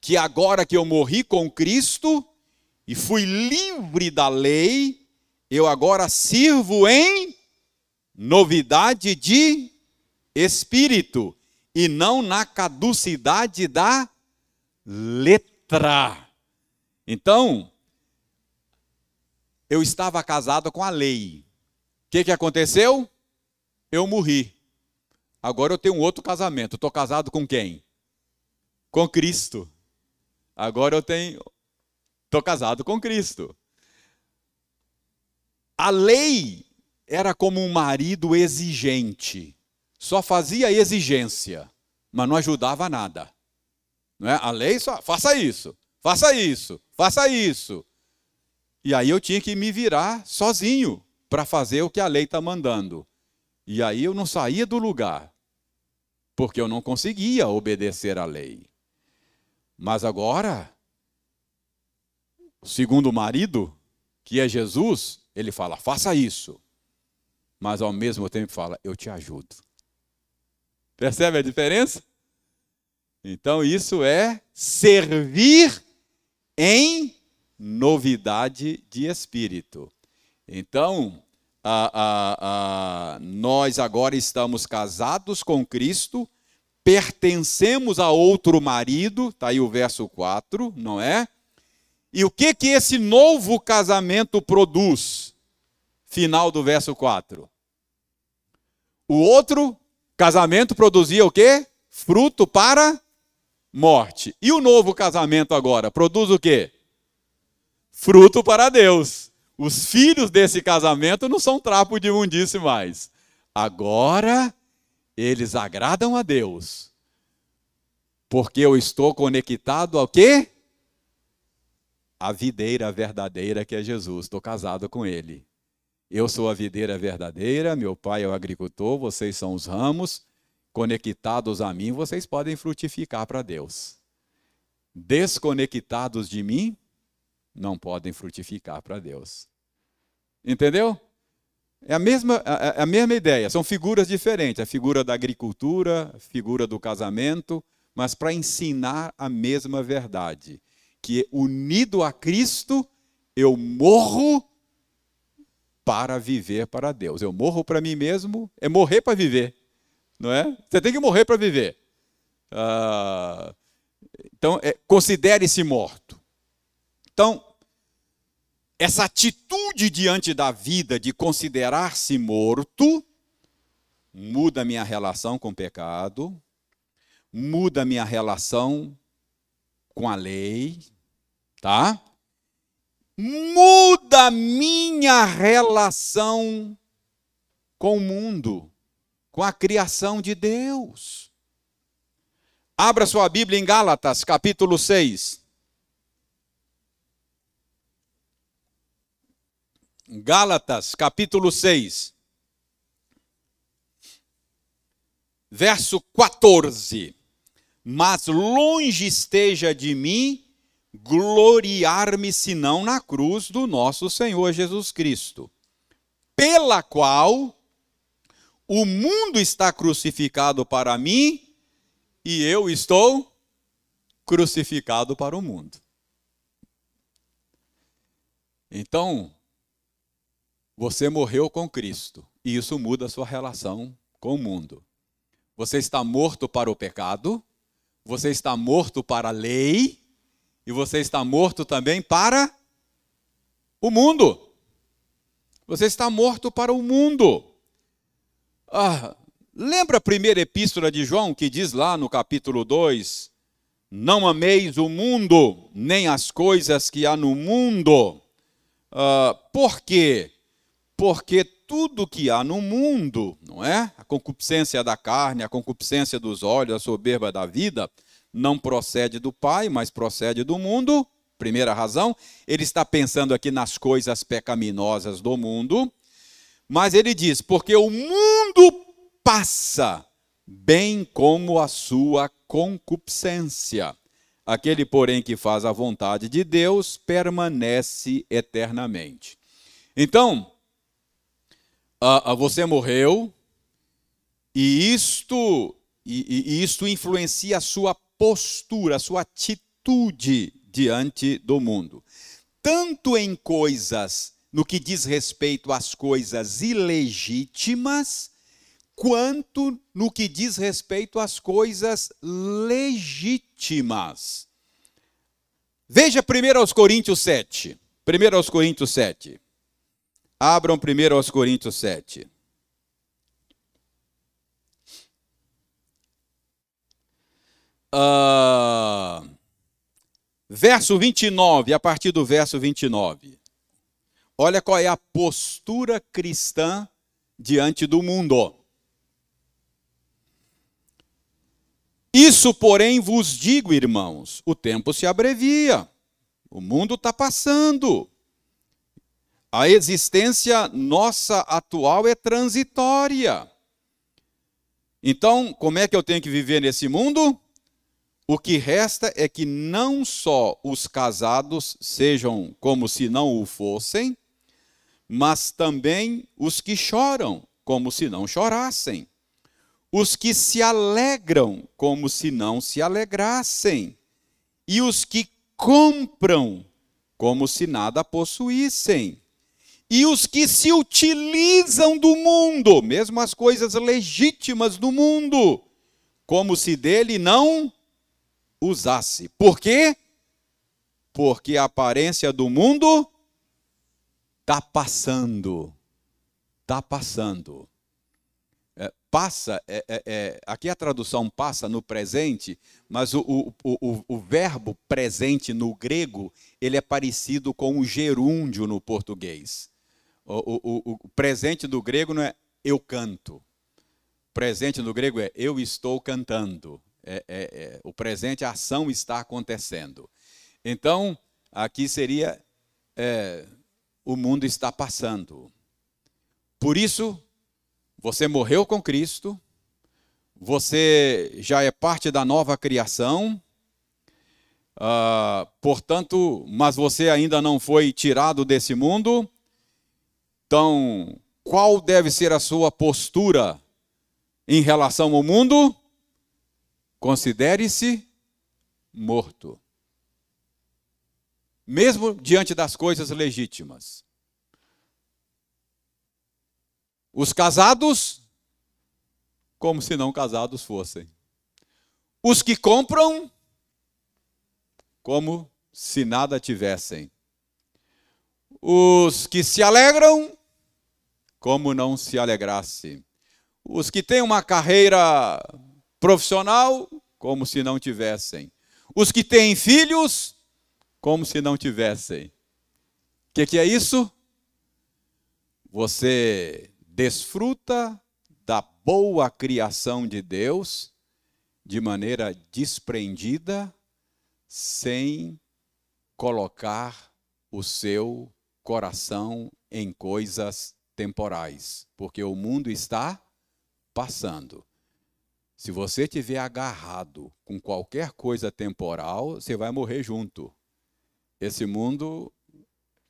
que agora que eu morri com Cristo e fui livre da lei, eu agora sirvo em novidade de espírito e não na caducidade da letra. Então, eu estava casado com a lei. O que, que aconteceu? Eu morri. Agora eu tenho um outro casamento. Estou casado com quem? Com Cristo. Agora eu tenho. Estou casado com Cristo. A lei era como um marido exigente só fazia exigência, mas não ajudava nada. Não é? A lei só, faça isso, faça isso, faça isso. E aí eu tinha que me virar sozinho para fazer o que a lei está mandando. E aí eu não saía do lugar, porque eu não conseguia obedecer à lei. Mas agora, segundo o marido, que é Jesus, ele fala: faça isso. Mas ao mesmo tempo fala: eu te ajudo. Percebe a diferença? Então, isso é servir em novidade de espírito. Então, a, a, a, nós agora estamos casados com Cristo, pertencemos a outro marido, está aí o verso 4, não é? E o que que esse novo casamento produz? Final do verso 4. O outro Casamento produzia o quê? Fruto para morte. E o novo casamento agora produz o quê? Fruto para Deus. Os filhos desse casamento não são trapo de imundície mais. Agora eles agradam a Deus. Porque eu estou conectado ao quê? A videira verdadeira que é Jesus. Estou casado com ele. Eu sou a videira verdadeira, meu pai é o agricultor, vocês são os ramos. Conectados a mim, vocês podem frutificar para Deus. Desconectados de mim, não podem frutificar para Deus. Entendeu? É a mesma, a, a mesma ideia, são figuras diferentes. A figura da agricultura, a figura do casamento, mas para ensinar a mesma verdade. Que unido a Cristo, eu morro para viver para Deus. Eu morro para mim mesmo, é morrer para viver, não é? Você tem que morrer para viver. Ah, então, é, considere-se morto. Então, essa atitude diante da vida de considerar-se morto muda minha relação com o pecado, muda minha relação com a lei, tá? Muda minha relação com o mundo, com a criação de Deus. Abra sua Bíblia em Gálatas, capítulo 6. Gálatas, capítulo 6, verso 14. Mas longe esteja de mim gloriar-me senão na cruz do nosso Senhor Jesus Cristo, pela qual o mundo está crucificado para mim e eu estou crucificado para o mundo. Então, você morreu com Cristo e isso muda a sua relação com o mundo. Você está morto para o pecado, você está morto para a lei e você está morto também para o mundo. Você está morto para o mundo. Ah, lembra a primeira epístola de João que diz lá no capítulo 2: Não ameis o mundo, nem as coisas que há no mundo. Ah, por quê? Porque tudo que há no mundo, não é? A concupiscência da carne, a concupiscência dos olhos, a soberba da vida, não procede do Pai, mas procede do mundo. Primeira razão, ele está pensando aqui nas coisas pecaminosas do mundo. Mas ele diz: porque o mundo passa, bem como a sua concupiscência. Aquele, porém, que faz a vontade de Deus permanece eternamente. Então, você morreu, e isto, e, e isto influencia a sua postura, a sua atitude diante do mundo. Tanto em coisas, no que diz respeito às coisas ilegítimas, quanto no que diz respeito às coisas legítimas. Veja 1 aos Coríntios 7. 1 aos Coríntios 7. Abram 1 aos Coríntios 7. Uh, verso 29, a partir do verso 29. Olha qual é a postura cristã diante do mundo. Isso, porém, vos digo, irmãos: o tempo se abrevia, o mundo está passando. A existência nossa atual é transitória. Então, como é que eu tenho que viver nesse mundo? O que resta é que não só os casados sejam como se não o fossem, mas também os que choram como se não chorassem, os que se alegram como se não se alegrassem, e os que compram como se nada possuíssem, e os que se utilizam do mundo, mesmo as coisas legítimas do mundo, como se dele não usasse. Por quê? Porque a aparência do mundo está passando. Está passando. É, passa, é, é, é, aqui a tradução passa no presente, mas o, o, o, o verbo presente no grego, ele é parecido com o gerúndio no português. O, o presente do grego não é eu canto. Presente no grego é eu estou cantando é, é, é, o presente, a ação está acontecendo. Então, aqui seria é, o mundo está passando. Por isso, você morreu com Cristo, você já é parte da nova criação, uh, portanto, mas você ainda não foi tirado desse mundo. Então, qual deve ser a sua postura em relação ao mundo? Considere-se morto. Mesmo diante das coisas legítimas. Os casados, como se não casados fossem. Os que compram, como se nada tivessem. Os que se alegram, como não se alegrassem. Os que têm uma carreira profissional, como se não tivessem. Os que têm filhos, como se não tivessem. O que, que é isso? Você desfruta da boa criação de Deus de maneira desprendida, sem colocar o seu coração em coisas temporais, porque o mundo está passando. Se você tiver agarrado com qualquer coisa temporal, você vai morrer junto. Esse mundo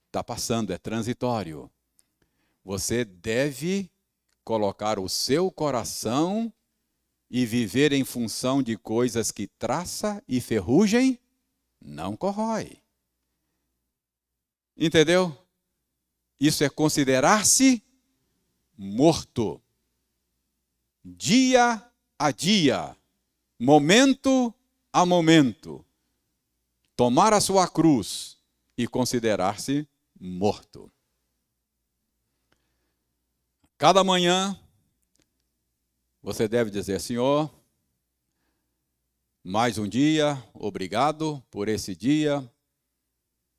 está passando, é transitório. Você deve colocar o seu coração e viver em função de coisas que traça e ferrugem não corrói. Entendeu? Isso é considerar-se morto. Dia a dia, momento a momento, tomar a sua cruz e considerar-se morto. Cada manhã, você deve dizer: Senhor, mais um dia, obrigado por esse dia,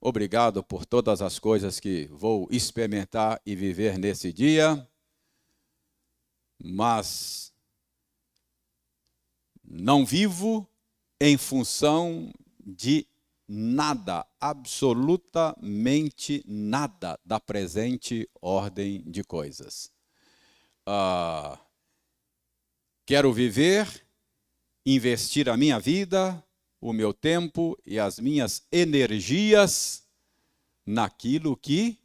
obrigado por todas as coisas que vou experimentar e viver nesse dia, mas não vivo em função de nada, absolutamente nada da presente ordem de coisas. Uh, quero viver, investir a minha vida, o meu tempo e as minhas energias naquilo que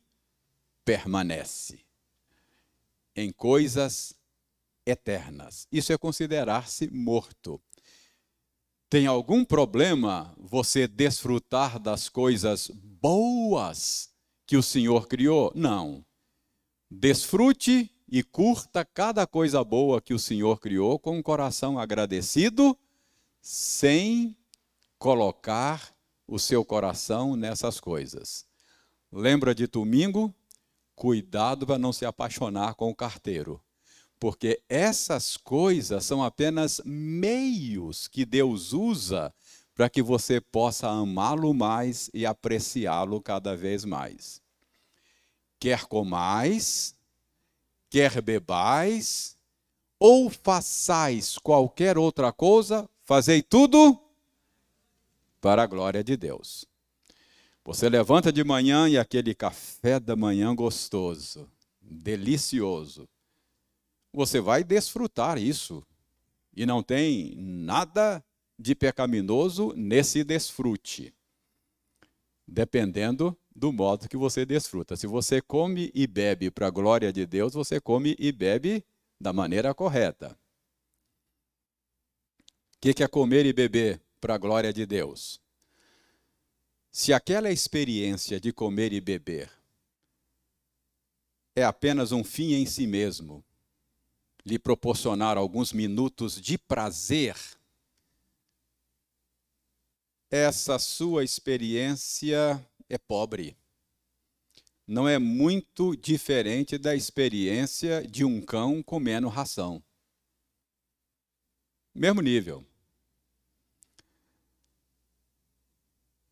permanece, em coisas eternas. Isso é considerar-se morto. Tem algum problema você desfrutar das coisas boas que o Senhor criou? Não. Desfrute e curta cada coisa boa que o Senhor criou com um coração agradecido, sem colocar o seu coração nessas coisas. Lembra de domingo? Cuidado para não se apaixonar com o carteiro porque essas coisas são apenas meios que Deus usa para que você possa amá-lo mais e apreciá-lo cada vez mais. Quer comais, quer bebais, ou façais qualquer outra coisa, fazei tudo para a glória de Deus. Você levanta de manhã e aquele café da manhã gostoso, delicioso você vai desfrutar isso. E não tem nada de pecaminoso nesse desfrute, dependendo do modo que você desfruta. Se você come e bebe para a glória de Deus, você come e bebe da maneira correta. O que é comer e beber para a glória de Deus? Se aquela experiência de comer e beber é apenas um fim em si mesmo, lhe proporcionar alguns minutos de prazer, essa sua experiência é pobre. Não é muito diferente da experiência de um cão comendo ração. Mesmo nível.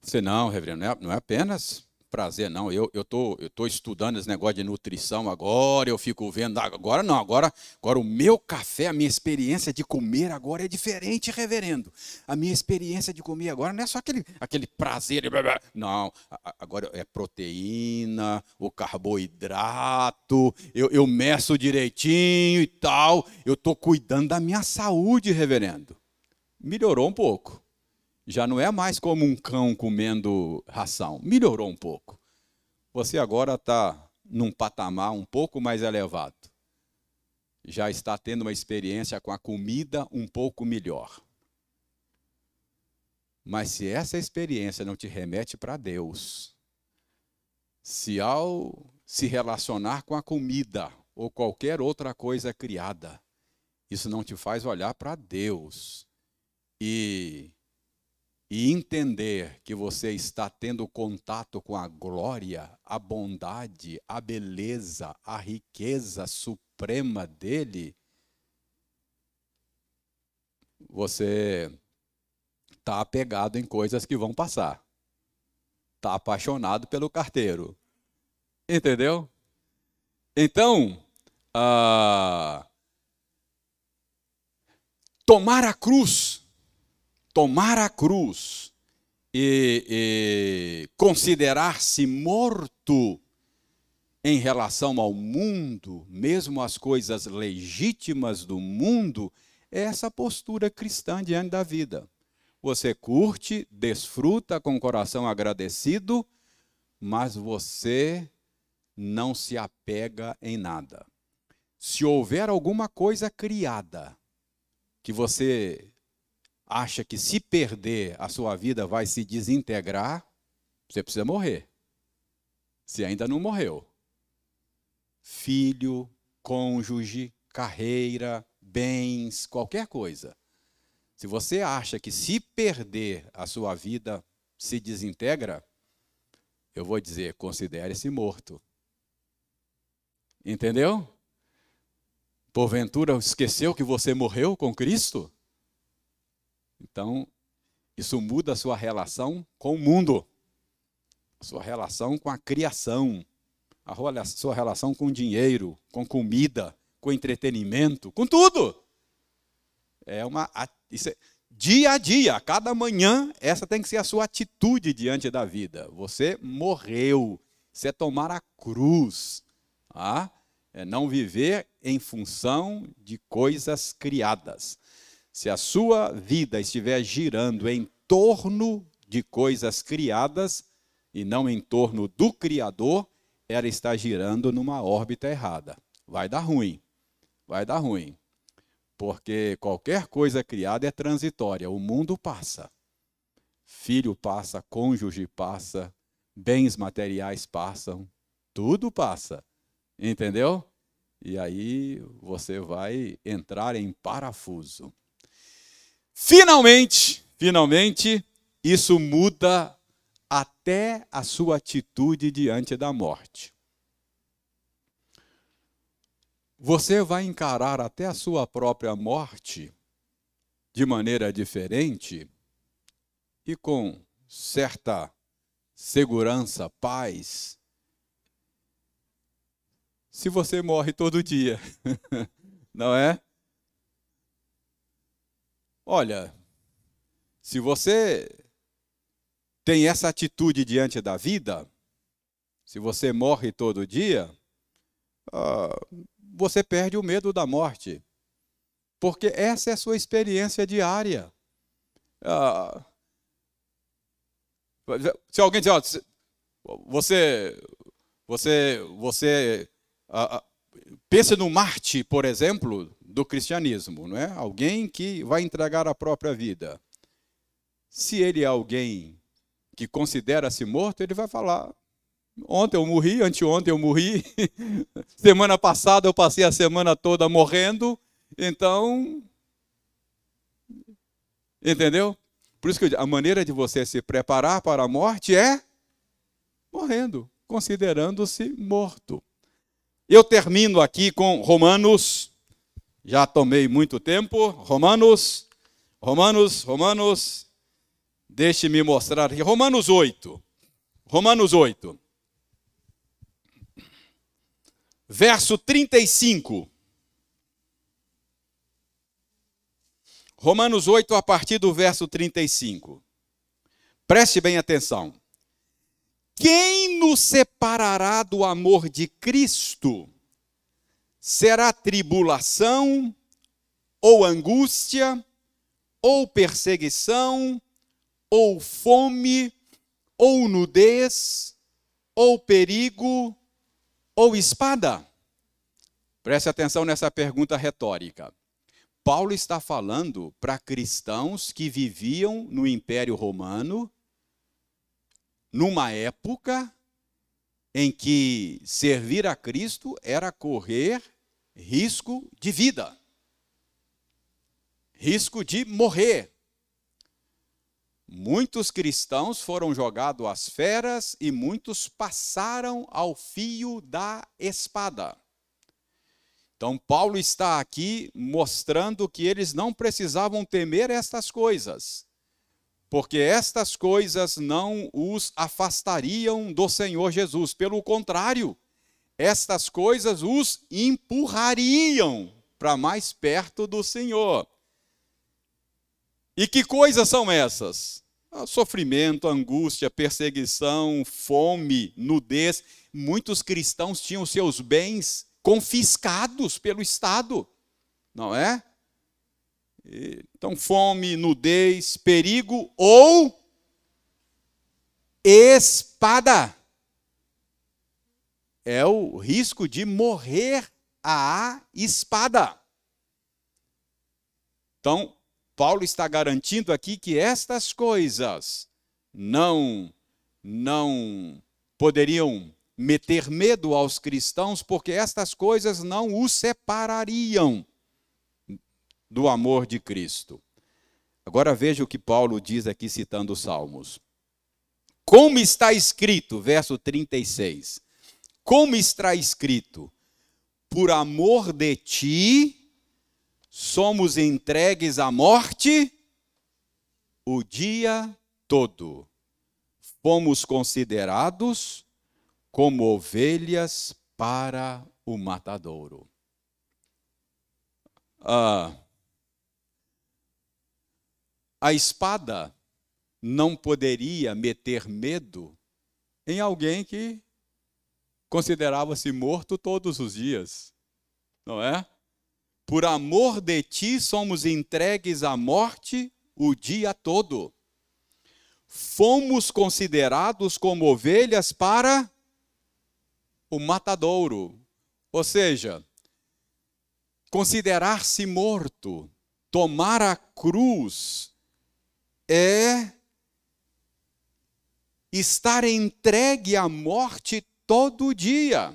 Você não, reverendo, não é, apenas prazer, não. Eu eu tô, eu tô estudando esse negócio de nutrição agora, eu fico vendo, agora não, agora, agora o meu café, a minha experiência de comer agora é diferente, reverendo. A minha experiência de comer agora não é só aquele, aquele prazer, não, agora é proteína, o carboidrato, eu, eu meço direitinho e tal, eu estou cuidando da minha saúde, reverendo. Melhorou um pouco já não é mais como um cão comendo ração. Melhorou um pouco. Você agora está num patamar um pouco mais elevado. Já está tendo uma experiência com a comida um pouco melhor. Mas se essa experiência não te remete para Deus, se ao se relacionar com a comida ou qualquer outra coisa criada, isso não te faz olhar para Deus e e entender que você está tendo contato com a glória, a bondade, a beleza, a riqueza suprema dele, você está apegado em coisas que vão passar. Está apaixonado pelo carteiro. Entendeu? Então, ah, tomar a cruz tomar a cruz e, e considerar-se morto em relação ao mundo, mesmo as coisas legítimas do mundo, é essa postura cristã diante da vida. Você curte, desfruta com o coração agradecido, mas você não se apega em nada. Se houver alguma coisa criada que você acha que se perder a sua vida vai se desintegrar, você precisa morrer. Se ainda não morreu. Filho, cônjuge, carreira, bens, qualquer coisa. Se você acha que se perder a sua vida se desintegra, eu vou dizer, considere-se morto. Entendeu? Porventura esqueceu que você morreu com Cristo? Então, isso muda a sua relação com o mundo, a sua relação com a criação, a sua relação com dinheiro, com comida, com entretenimento, com tudo. É uma isso é, dia a dia, cada manhã, essa tem que ser a sua atitude diante da vida. Você morreu, você é tomar a cruz, ah? é não viver em função de coisas criadas. Se a sua vida estiver girando em torno de coisas criadas e não em torno do Criador, ela está girando numa órbita errada. Vai dar ruim. Vai dar ruim. Porque qualquer coisa criada é transitória. O mundo passa. Filho passa, cônjuge passa, bens materiais passam, tudo passa. Entendeu? E aí você vai entrar em parafuso. Finalmente, finalmente, isso muda até a sua atitude diante da morte. Você vai encarar até a sua própria morte de maneira diferente e com certa segurança, paz, se você morre todo dia, [LAUGHS] não é? Olha, se você tem essa atitude diante da vida, se você morre todo dia, uh, você perde o medo da morte. Porque essa é a sua experiência diária. Uh, se alguém dizer, ó, você, você, você uh, pense no Marte, por exemplo, do cristianismo, não é? Alguém que vai entregar a própria vida. Se ele é alguém que considera-se morto, ele vai falar: ontem eu morri, anteontem eu morri, [LAUGHS] semana passada eu passei a semana toda morrendo, então. Entendeu? Por isso que a maneira de você se preparar para a morte é morrendo, considerando-se morto. Eu termino aqui com Romanos já tomei muito tempo. Romanos, Romanos, Romanos, deixe-me mostrar aqui. Romanos 8. Romanos 8. Verso 35. Romanos 8, a partir do verso 35. Preste bem atenção. Quem nos separará do amor de Cristo? Será tribulação, ou angústia, ou perseguição, ou fome, ou nudez, ou perigo, ou espada? Preste atenção nessa pergunta retórica. Paulo está falando para cristãos que viviam no Império Romano, numa época em que servir a Cristo era correr risco de vida, risco de morrer. Muitos cristãos foram jogados às feras e muitos passaram ao fio da espada. Então, Paulo está aqui mostrando que eles não precisavam temer estas coisas, porque estas coisas não os afastariam do Senhor Jesus. Pelo contrário, estas coisas os empurrariam para mais perto do Senhor. E que coisas são essas? Sofrimento, angústia, perseguição, fome, nudez. Muitos cristãos tinham seus bens confiscados pelo Estado, não é? Então, fome, nudez, perigo ou espada. É o risco de morrer à espada. Então, Paulo está garantindo aqui que estas coisas não não poderiam meter medo aos cristãos, porque estas coisas não os separariam do amor de Cristo. Agora veja o que Paulo diz aqui citando os Salmos. Como está escrito, verso 36. Como está escrito: Por amor de ti somos entregues à morte o dia todo. Fomos considerados como ovelhas para o matadouro. Ah, a espada não poderia meter medo em alguém que considerava-se morto todos os dias, não é? Por amor de ti somos entregues à morte o dia todo. Fomos considerados como ovelhas para o matadouro. Ou seja, considerar-se morto, tomar a cruz, é estar entregue à morte todo dia,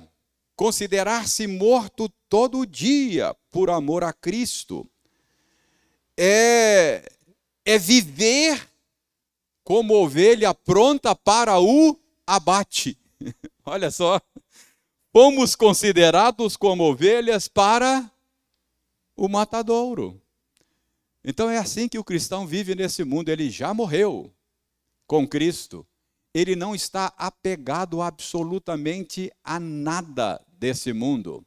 considerar-se morto todo dia por amor a Cristo. É, é viver como ovelha pronta para o abate. [LAUGHS] Olha só, fomos considerados como ovelhas para o matadouro. Então é assim que o cristão vive nesse mundo, ele já morreu com Cristo. Ele não está apegado absolutamente a nada desse mundo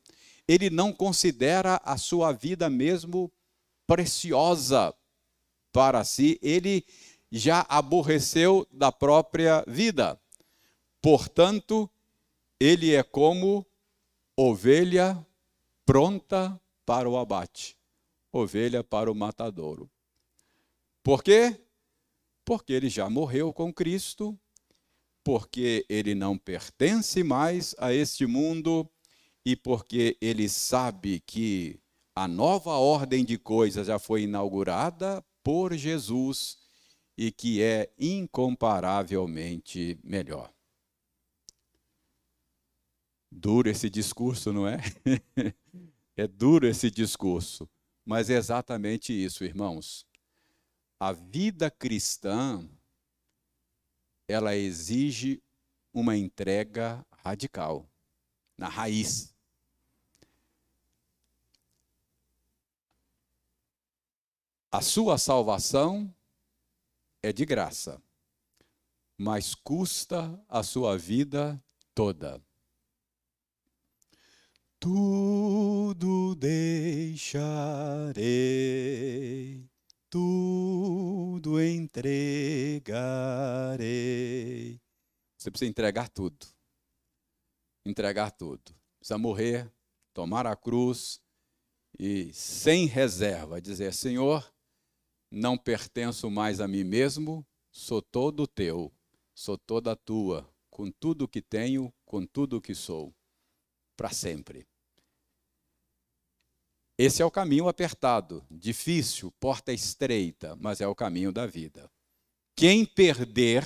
ele não considera a sua vida mesmo preciosa para si, ele já aborreceu da própria vida. Portanto, ele é como ovelha pronta para o abate, ovelha para o matadouro. Por quê? Porque ele já morreu com Cristo, porque ele não pertence mais a este mundo e porque ele sabe que a nova ordem de coisas já foi inaugurada por Jesus e que é incomparavelmente melhor. Duro esse discurso, não é? [LAUGHS] é duro esse discurso, mas é exatamente isso, irmãos. A vida cristã ela exige uma entrega radical, na raiz. A sua salvação é de graça, mas custa a sua vida toda. Tudo deixarei, tudo entregarei. Você precisa entregar tudo. Entregar tudo. Precisa morrer, tomar a cruz e sem reserva dizer: Senhor, não pertenço mais a mim mesmo, sou todo teu, sou toda tua, com tudo que tenho, com tudo que sou, para sempre. Esse é o caminho apertado, difícil, porta estreita, mas é o caminho da vida. Quem perder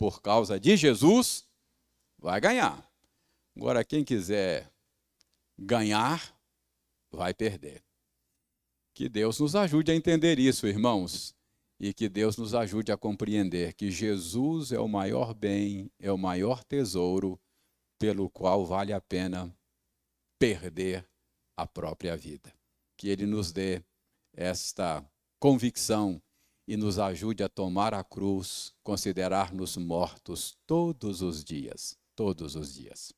por causa de Jesus, vai ganhar. Agora, quem quiser ganhar, vai perder. Que Deus nos ajude a entender isso, irmãos, e que Deus nos ajude a compreender que Jesus é o maior bem, é o maior tesouro pelo qual vale a pena perder a própria vida. Que Ele nos dê esta convicção e nos ajude a tomar a cruz, considerar-nos mortos todos os dias, todos os dias.